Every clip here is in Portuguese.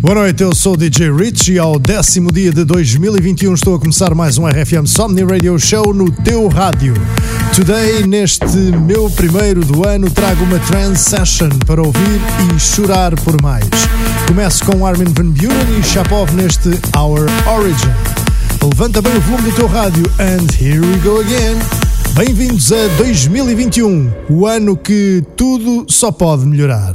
Boa noite, eu sou o DJ Rich e ao décimo dia de 2021 estou a começar mais um RFM Somni Radio Show no teu rádio. Today, neste meu primeiro do ano, trago uma trance session para ouvir e chorar por mais. Começo com Armin Van Buren e Chapov neste Our Origin. Levanta bem o volume do teu rádio and here we go again. Bem-vindos a 2021, o ano que tudo só pode melhorar.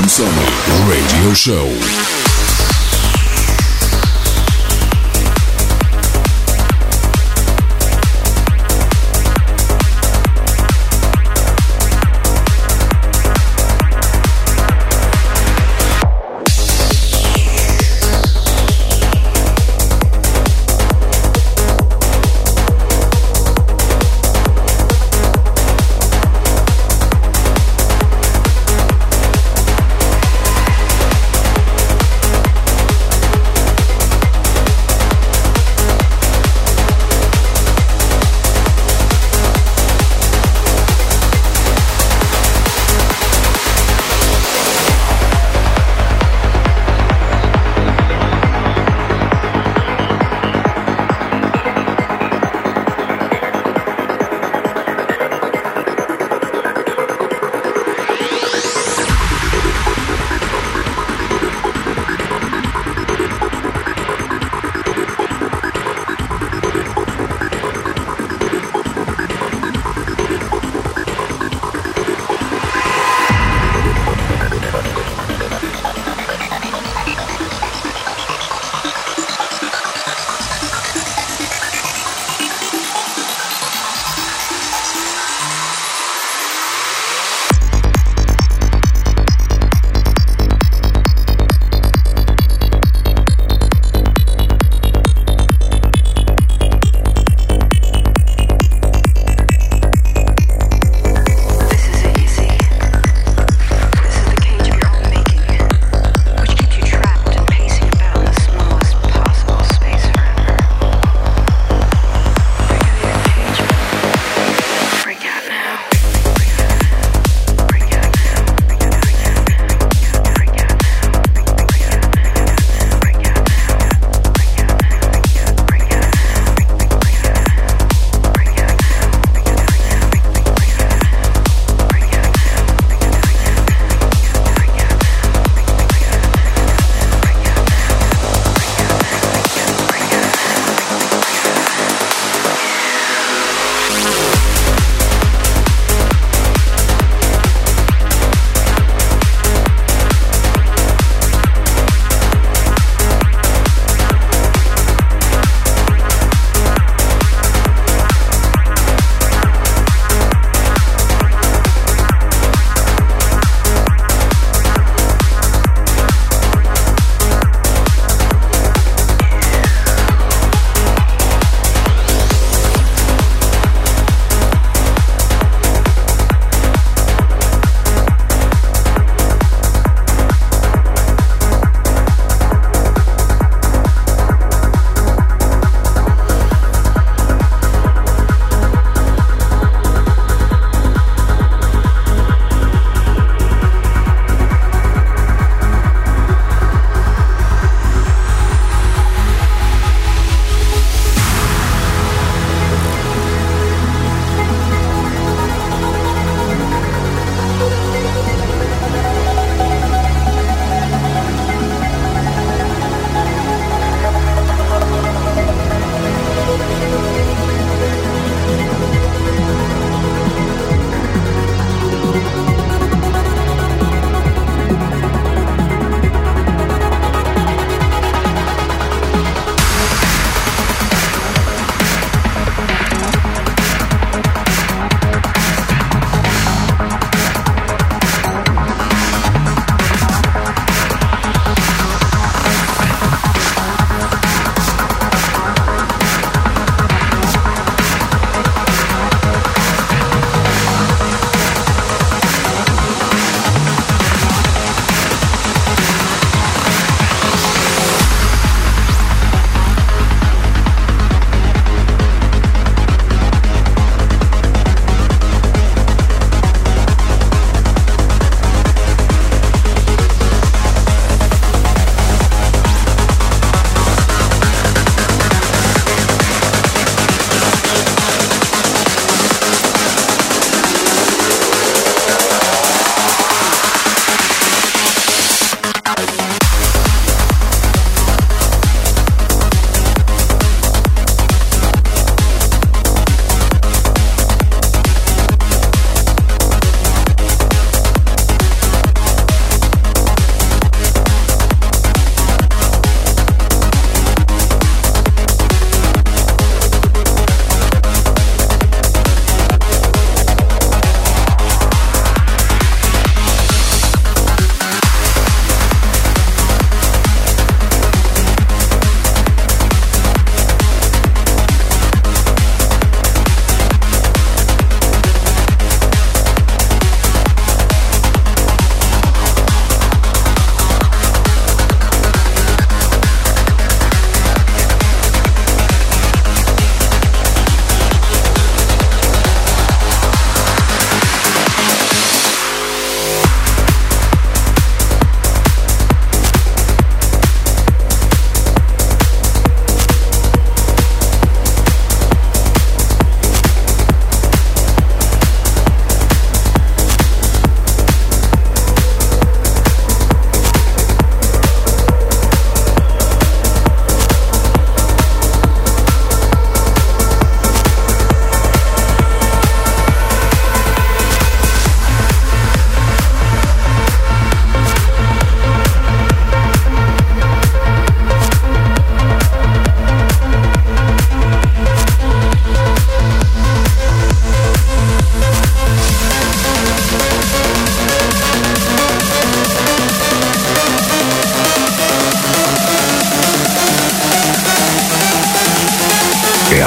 RFM Somni Radio Show.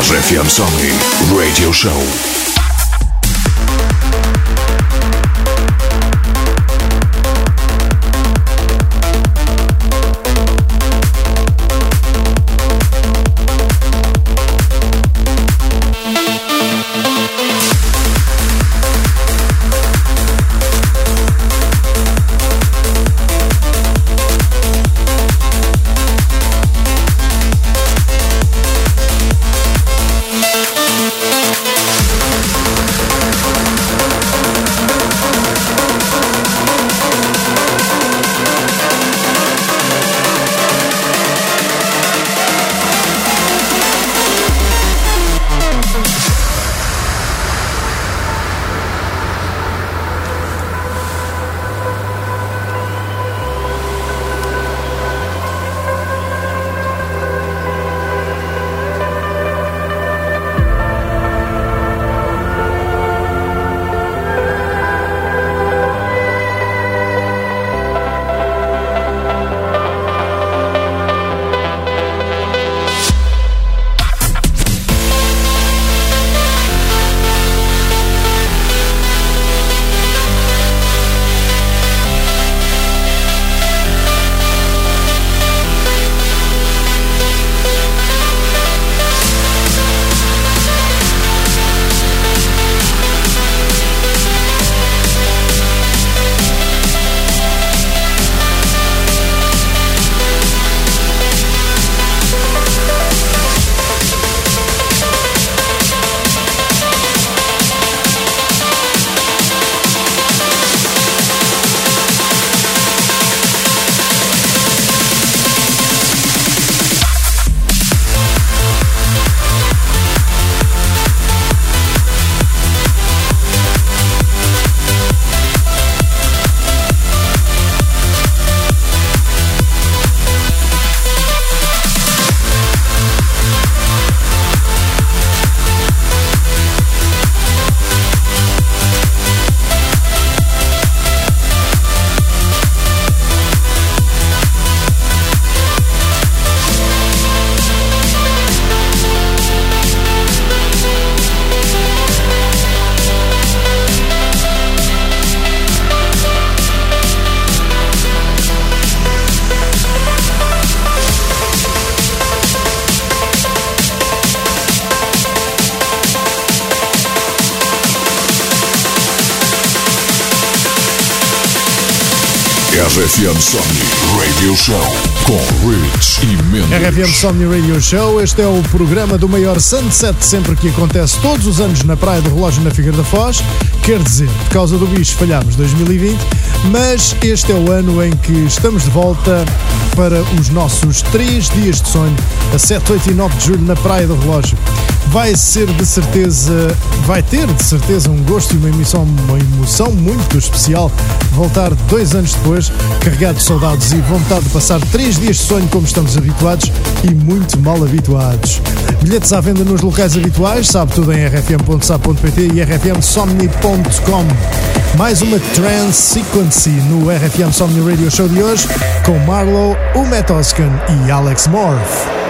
RFM Somni Radio Show. Radio Show com Rich e Mendes. RFM Somni Radio Show, este é o programa do maior sunset sempre que acontece todos os anos na Praia do Relógio na Figueira da Foz. Quer dizer, por causa do bicho falhámos 2020, mas este é o ano em que estamos de volta para os nossos 3 dias de sonho, a 7, 8 e 9 de julho na Praia do Relógio vai ser de certeza, vai ter de certeza um gosto e uma emoção, uma emoção muito especial. Voltar dois anos depois, carregado de saudades e vontade de passar três dias de sonho como estamos habituados e muito mal habituados. Bilhetes à venda nos locais habituais, sabe tudo em rfm.sap.pt e rfmsomni.com. Mais uma Trance Sequence no RFM Somni Radio Show de hoje com Marlow, o Metoscan e Alex Morph.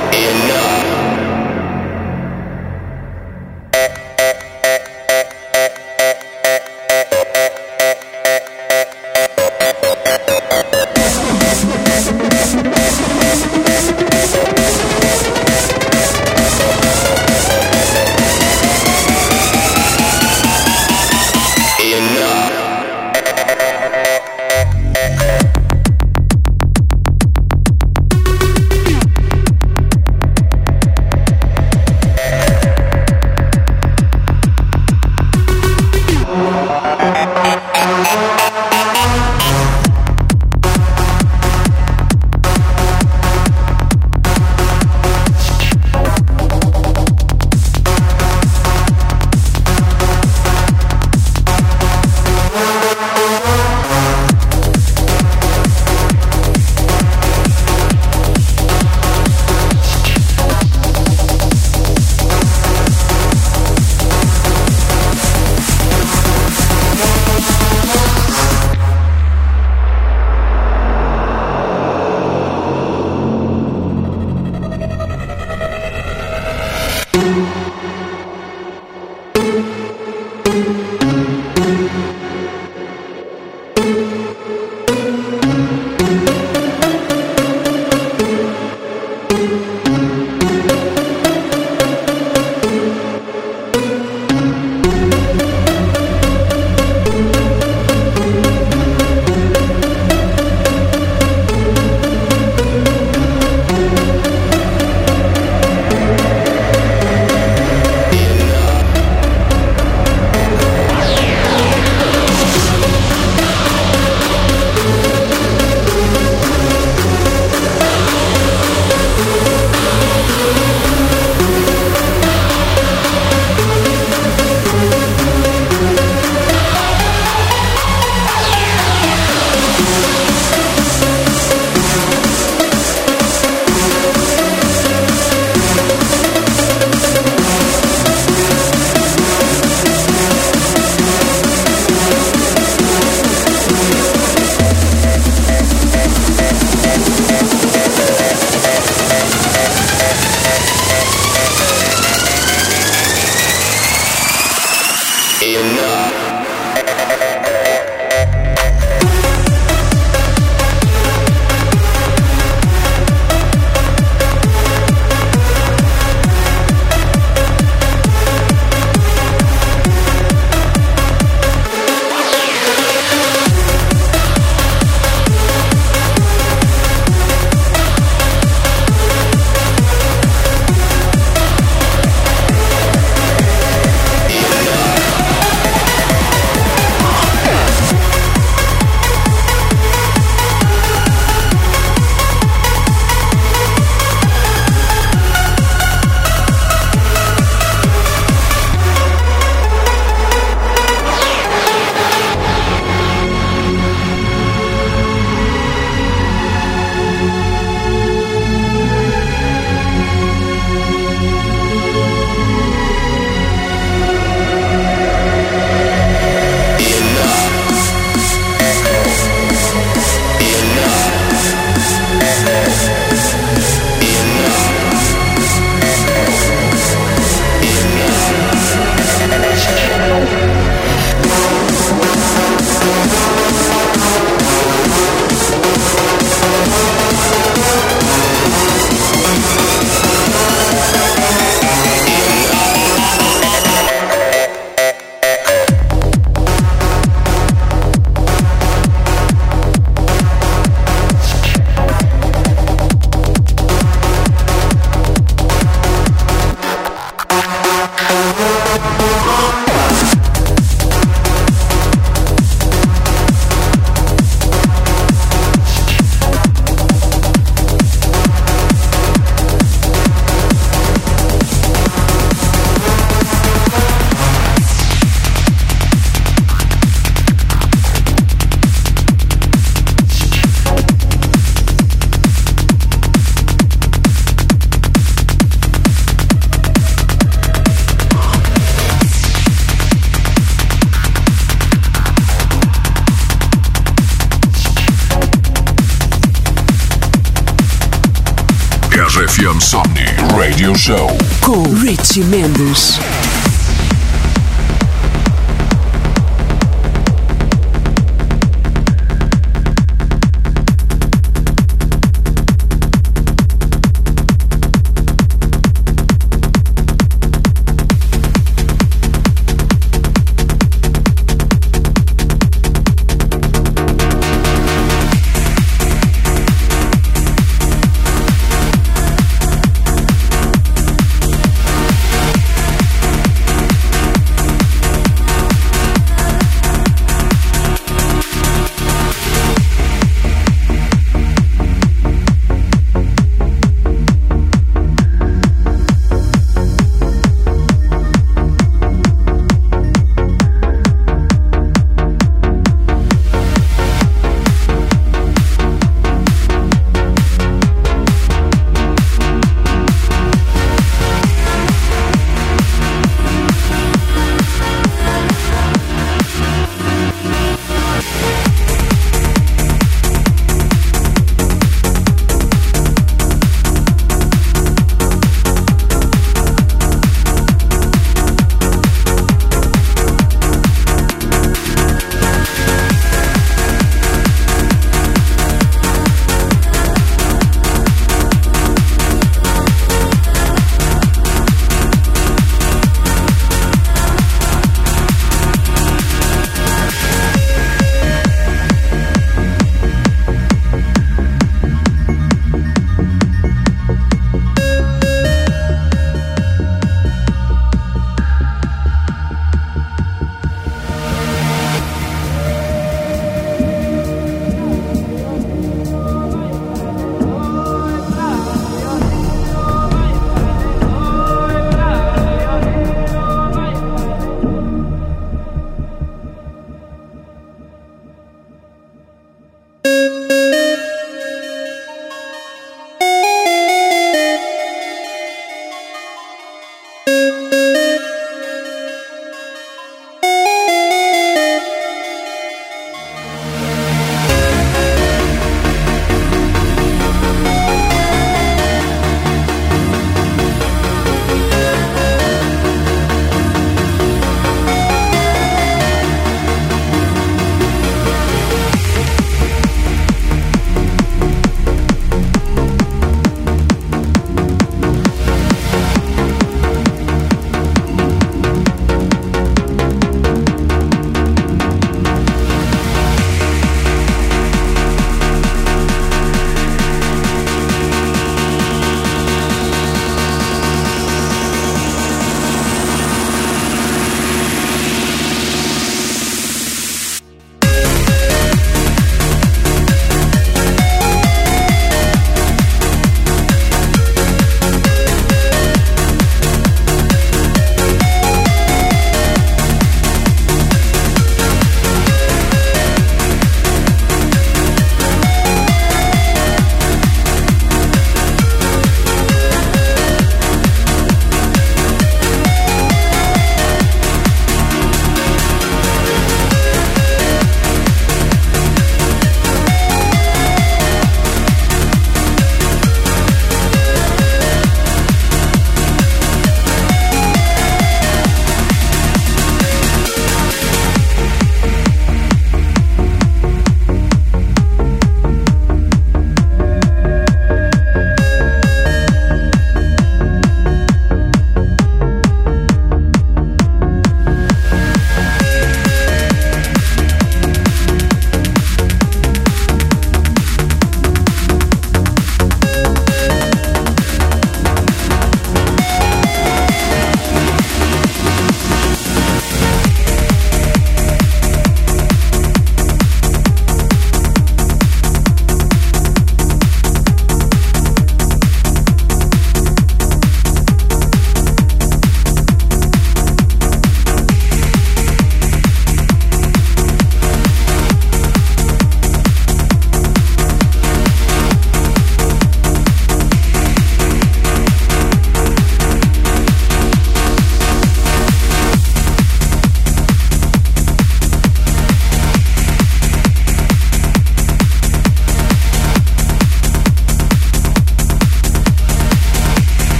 Com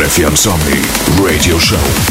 RFM Somni Radio Show.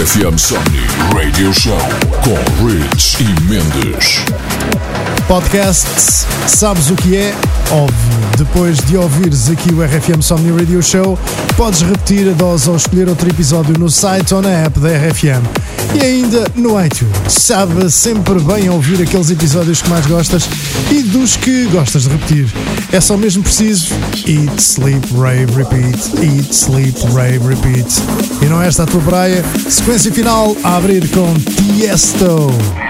RFM Somni Radio Show com Rich e Mendes. Podcast, sabes o que é? Óbvio. Depois de ouvires aqui o RFM Somni Radio Show, podes repetir a dose ou escolher outro episódio no site ou na app da RFM. E ainda no iTunes. Sabe sempre bem ouvir aqueles episódios que mais gostas e dos que gostas de repetir. É só mesmo preciso Eat, Sleep, Rave, Repeat. Eat, Sleep, Rave, Repeat. E não é esta a tua praia? Sequência final a abrir com Tiesto.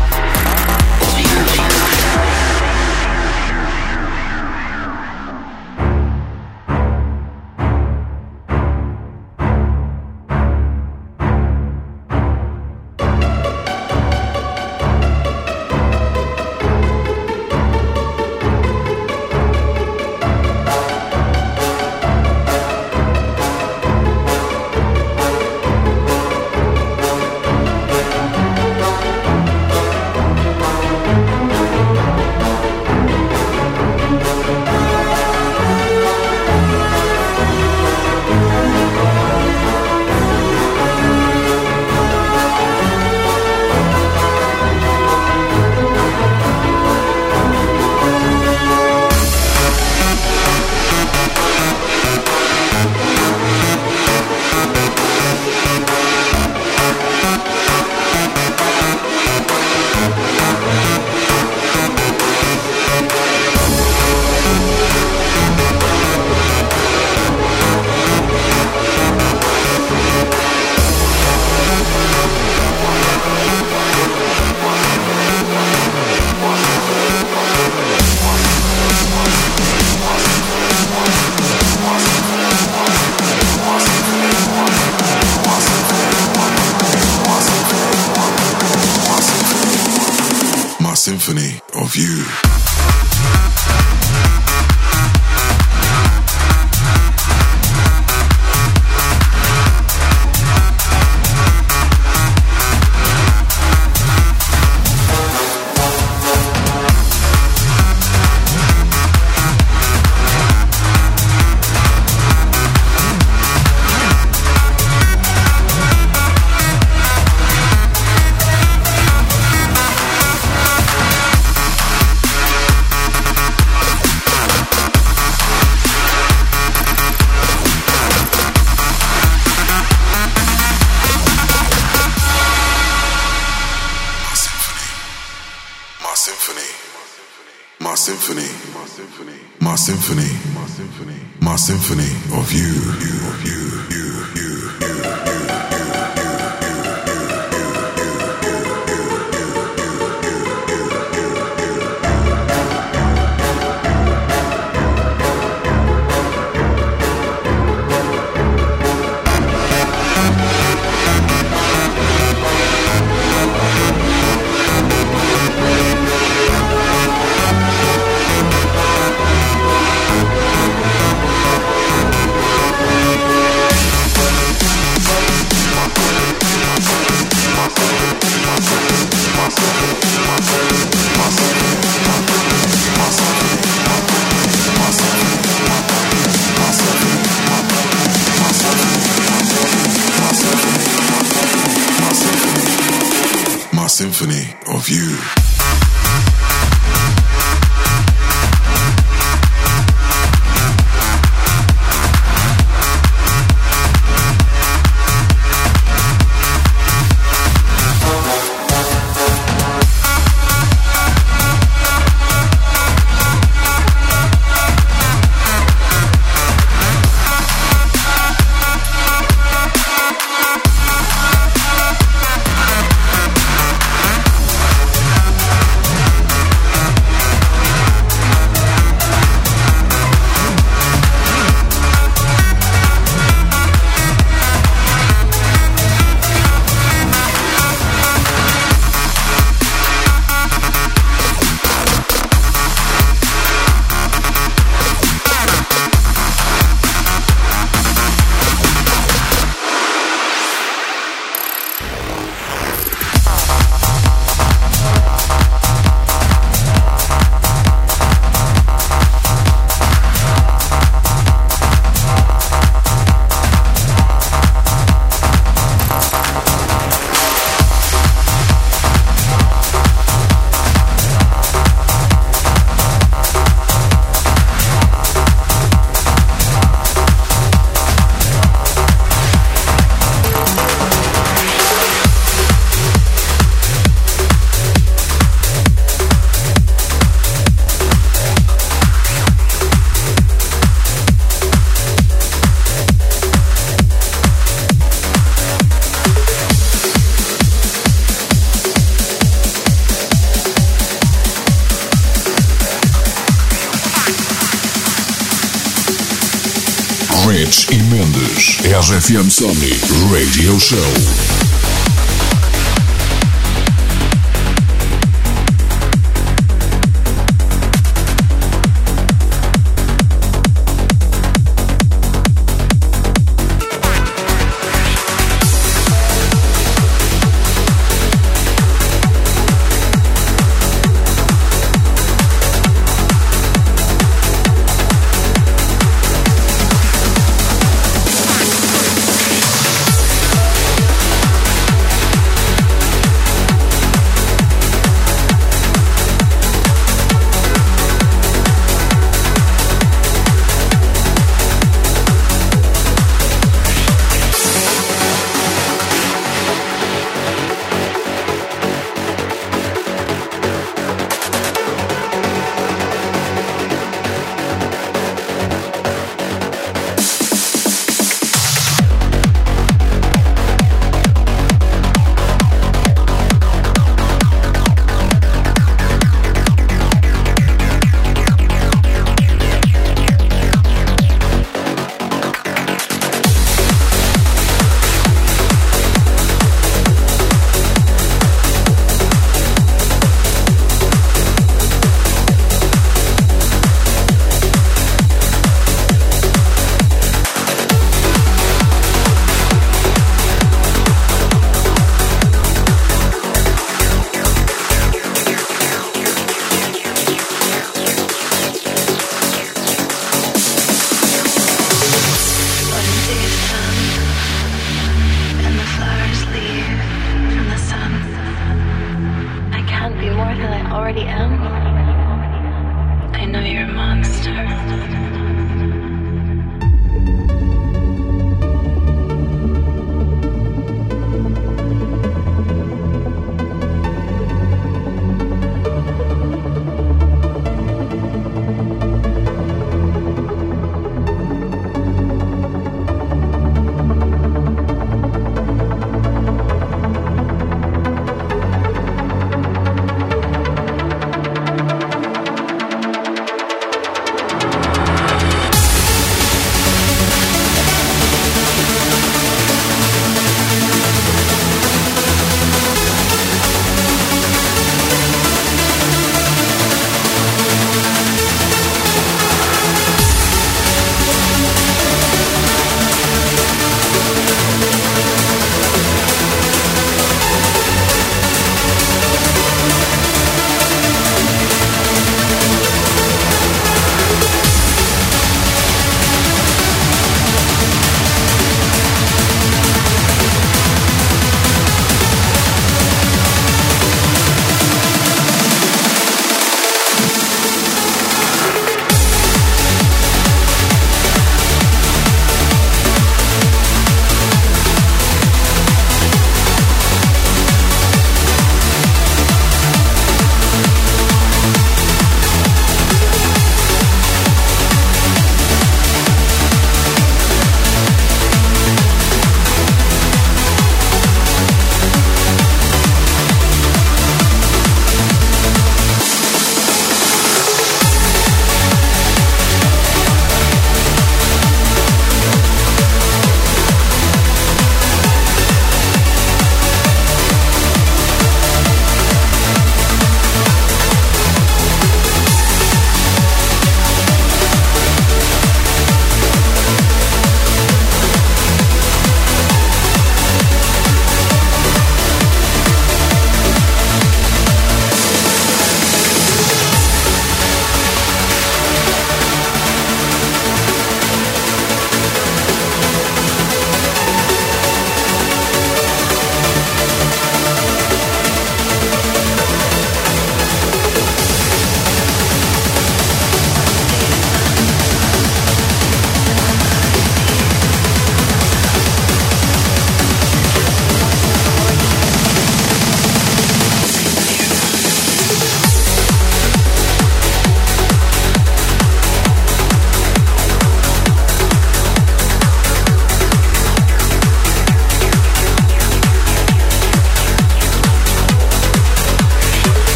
RFM Somni Radio Show.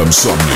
RFM Somni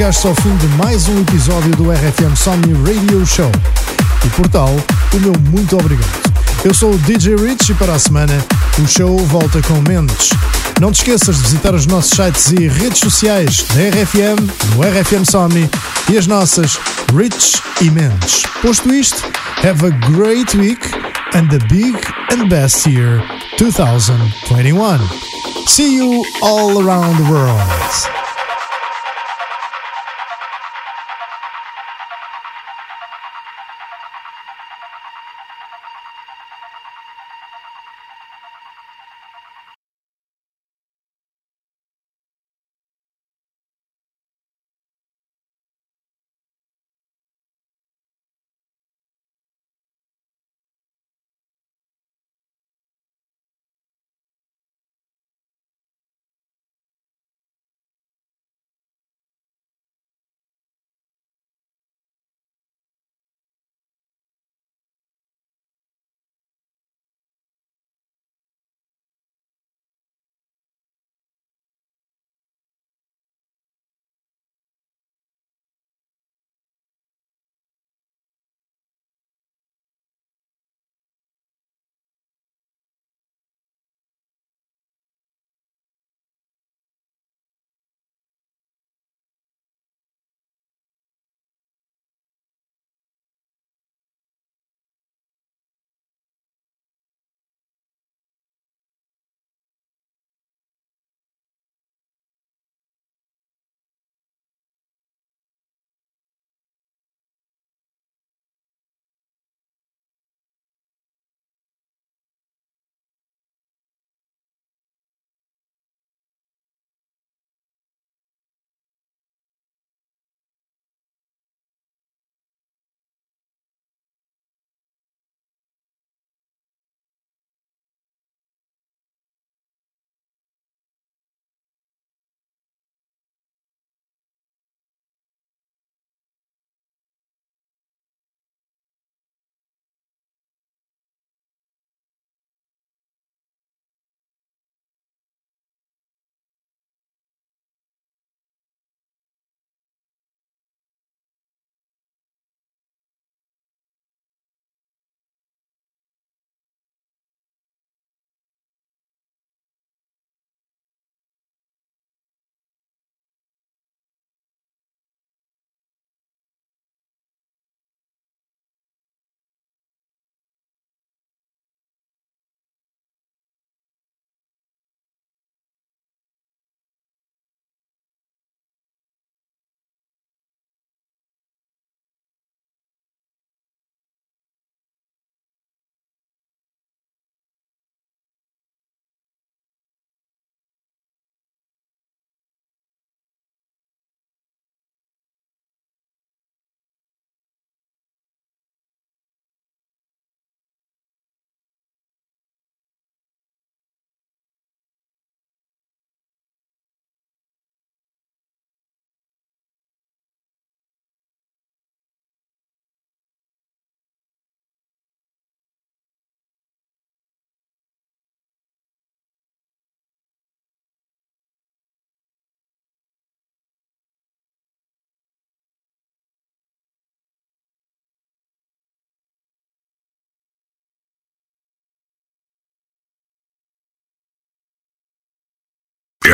chegaste ao fim de mais um episódio do RFM Somni Radio Show. E por tal, o meu muito obrigado. Eu sou o DJ Rich e para a semana o show volta com Mendes. Não te esqueças de visitar os nossos sites e redes sociais da RFM, no RFM Somni e as nossas Rich e Mendes. Posto isto, have a great week and the big and best year 2021. See you all around the world.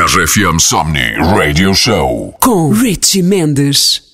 RFM Somni Radio Show. Com Richie Mendes.